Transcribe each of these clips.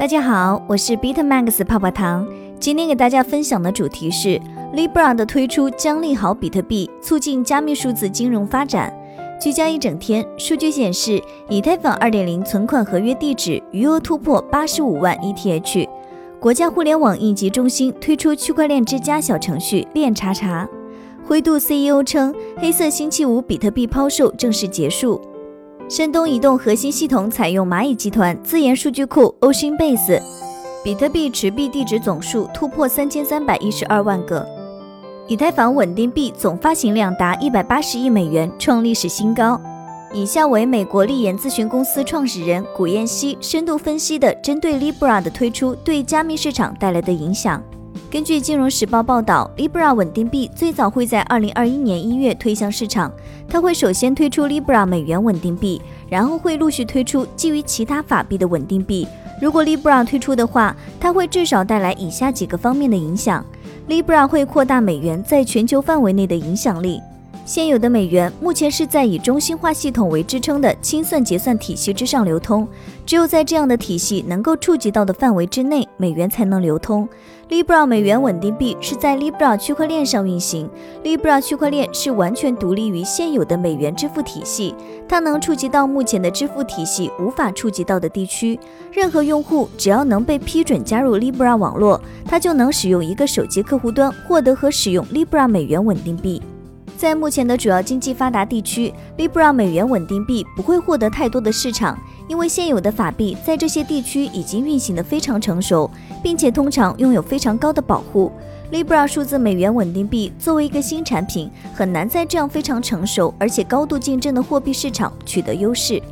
大家好，我是 BitMax 泡泡糖。今天给大家分享的主题是 Libra 的推出将利好比特币，促进加密数字金融发展。聚焦一整天，数据显示，以太坊2.0存款合约地址余额突破85万 ETH。国家互联网应急中心推出区块链之家小程序链查查。灰度 CEO 称，黑色星期五比特币抛售正式结束。山东移动核心系统采用蚂蚁集团自研数据库 OceanBase，比特币持币地址总数突破三千三百一十二万个，以太坊稳定币总发行量达一百八十亿美元，创历史新高。以下为美国立研咨询公司创始人古彦希深度分析的针对 Libra 的推出对加密市场带来的影响。根据《金融时报》报道，Libra 稳定币最早会在2021年一月推向市场。它会首先推出 Libra 美元稳定币，然后会陆续推出基于其他法币的稳定币。如果 Libra 推出的话，它会至少带来以下几个方面的影响：Libra 会扩大美元在全球范围内的影响力。现有的美元目前是在以中心化系统为支撑的清算结算体系之上流通，只有在这样的体系能够触及到的范围之内，美元才能流通。Libra 美元稳定币是在 Libra 区块链上运行，Libra 区块链是完全独立于现有的美元支付体系，它能触及到目前的支付体系无法触及到的地区。任何用户只要能被批准加入 Libra 网络，他就能使用一个手机客户端获得和使用 Libra 美元稳定币。在目前的主要经济发达地区，Libra 美元稳定币不会获得太多的市场，因为现有的法币在这些地区已经运行的非常成熟，并且通常拥有非常高的保护。Libra 数字美元稳定币作为一个新产品，很难在这样非常成熟而且高度竞争的货币市场取得优势。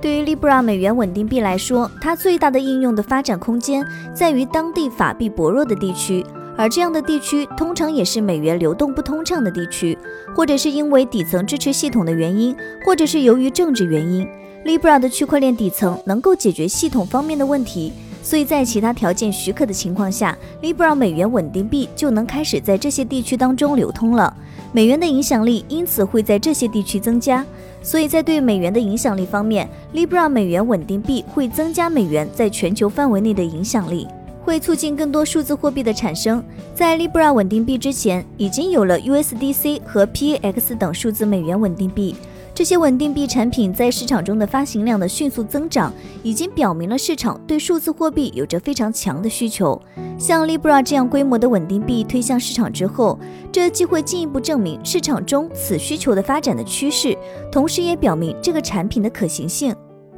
对于 Libra 美元稳定币来说，它最大的应用的发展空间在于当地法币薄弱的地区。而这样的地区通常也是美元流动不通畅的地区，或者是因为底层支持系统的原因，或者是由于政治原因。Libra 的区块链底层能够解决系统方面的问题，所以在其他条件许可的情况下，Libra 美元稳定币就能开始在这些地区当中流通了。美元的影响力因此会在这些地区增加，所以在对美元的影响力方面，Libra 美元稳定币会增加美元在全球范围内的影响力。会促进更多数字货币的产生。在 Libra 稳定币之前，已经有了 USDC 和 PAX 等数字美元稳定币。这些稳定币产品在市场中的发行量的迅速增长，已经表明了市场对数字货币有着非常强的需求。像 Libra 这样规模的稳定币推向市场之后，这既会进一步证明市场中此需求的发展的趋势，同时也表明这个产品的可行性。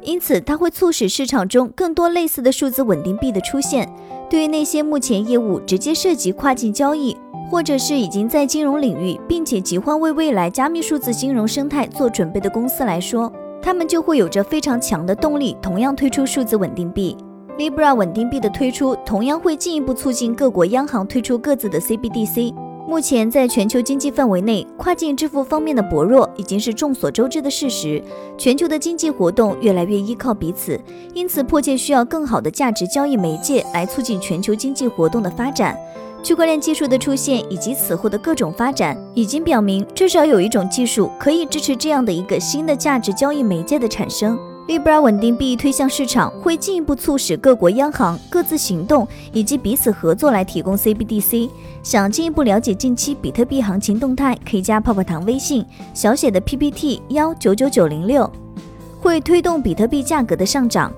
因此，它会促使市场中更多类似的数字稳定币的出现。对于那些目前业务直接涉及跨境交易，或者是已经在金融领域，并且急欢为未来加密数字金融生态做准备的公司来说，他们就会有着非常强的动力，同样推出数字稳定币。Libra 稳定币的推出，同样会进一步促进各国央行推出各自的 CBDC。目前，在全球经济范围内，跨境支付方面的薄弱已经是众所周知的事实。全球的经济活动越来越依靠彼此，因此迫切需要更好的价值交易媒介来促进全球经济活动的发展。区块链技术的出现以及此后的各种发展，已经表明至少有一种技术可以支持这样的一个新的价值交易媒介的产生。Libra 稳定币推向市场，会进一步促使各国央行各自行动以及彼此合作来提供 CBDC。想进一步了解近期比特币行情动态，可以加泡泡糖微信小写的 PPT 幺九九九零六，会推动比特币价格的上涨。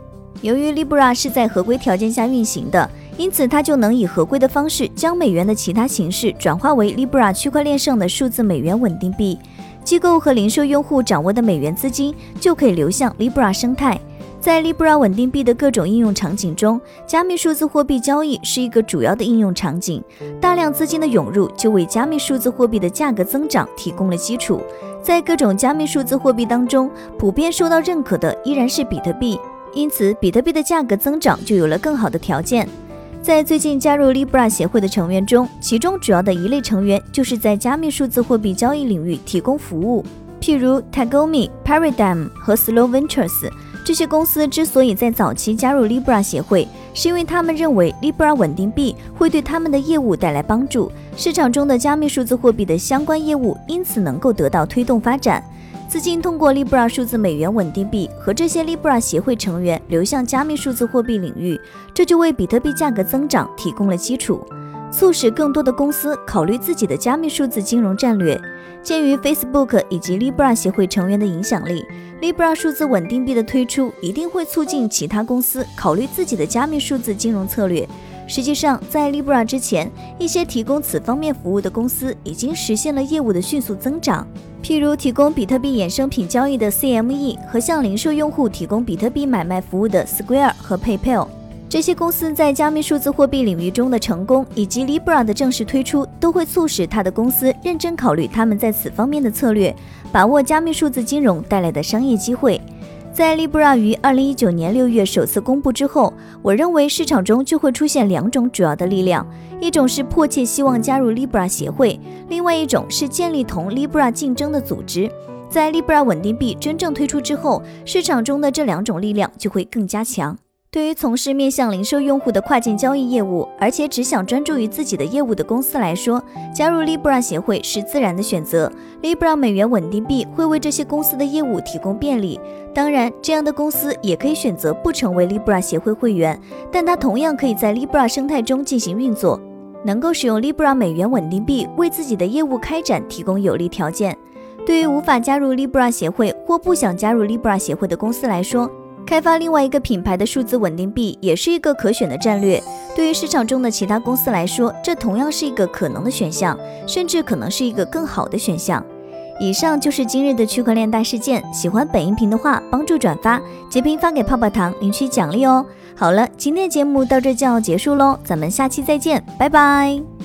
由于 Libra 是在合规条件下运行的，因此它就能以合规的方式将美元的其他形式转化为 Libra 区块链上的数字美元稳定币。机构和零售用户掌握的美元资金就可以流向 Libra 生态。在 Libra 稳定币的各种应用场景中，加密数字货币交易是一个主要的应用场景。大量资金的涌入就为加密数字货币的价格增长提供了基础。在各种加密数字货币当中，普遍受到认可的依然是比特币，因此比特币的价格增长就有了更好的条件。在最近加入 Libra 协会的成员中，其中主要的一类成员就是在加密数字货币交易领域提供服务，譬如 Tagomi、Paradigm 和 Slow Ventures 这些公司之所以在早期加入 Libra 协会，是因为他们认为 Libra 稳定币会对他们的业务带来帮助，市场中的加密数字货币的相关业务因此能够得到推动发展。资金通过 Libra 数字美元稳定币和这些 Libra 协会成员流向加密数字货币领域，这就为比特币价格增长提供了基础，促使更多的公司考虑自己的加密数字金融战略。鉴于 Facebook 以及 Libra 协会成员的影响力，Libra 数字稳定币的推出一定会促进其他公司考虑自己的加密数字金融策略。实际上，在 Libra 之前，一些提供此方面服务的公司已经实现了业务的迅速增长。譬如提供比特币衍生品交易的 CME 和向零售用户提供比特币买卖服务的 Square 和 PayPal，这些公司在加密数字货币领域中的成功，以及 Libra 的正式推出，都会促使他的公司认真考虑他们在此方面的策略，把握加密数字金融带来的商业机会。在 Libra 于二零一九年六月首次公布之后，我认为市场中就会出现两种主要的力量，一种是迫切希望加入 Libra 协会，另外一种是建立同 Libra 竞争的组织。在 Libra 稳定币真正推出之后，市场中的这两种力量就会更加强。对于从事面向零售用户的跨境交易业务，而且只想专注于自己的业务的公司来说，加入 Libra 协会是自然的选择。Libra 美元稳定币会为这些公司的业务提供便利。当然，这样的公司也可以选择不成为 Libra 协会会员，但它同样可以在 Libra 生态中进行运作，能够使用 Libra 美元稳定币为自己的业务开展提供有利条件。对于无法加入 Libra 协会或不想加入 Libra 协会的公司来说，开发另外一个品牌的数字稳定币也是一个可选的战略。对于市场中的其他公司来说，这同样是一个可能的选项，甚至可能是一个更好的选项。以上就是今日的区块链大事件。喜欢本音频的话，帮助转发、截屏发给泡泡糖领取奖励哦。好了，今天的节目到这就要结束喽，咱们下期再见，拜拜。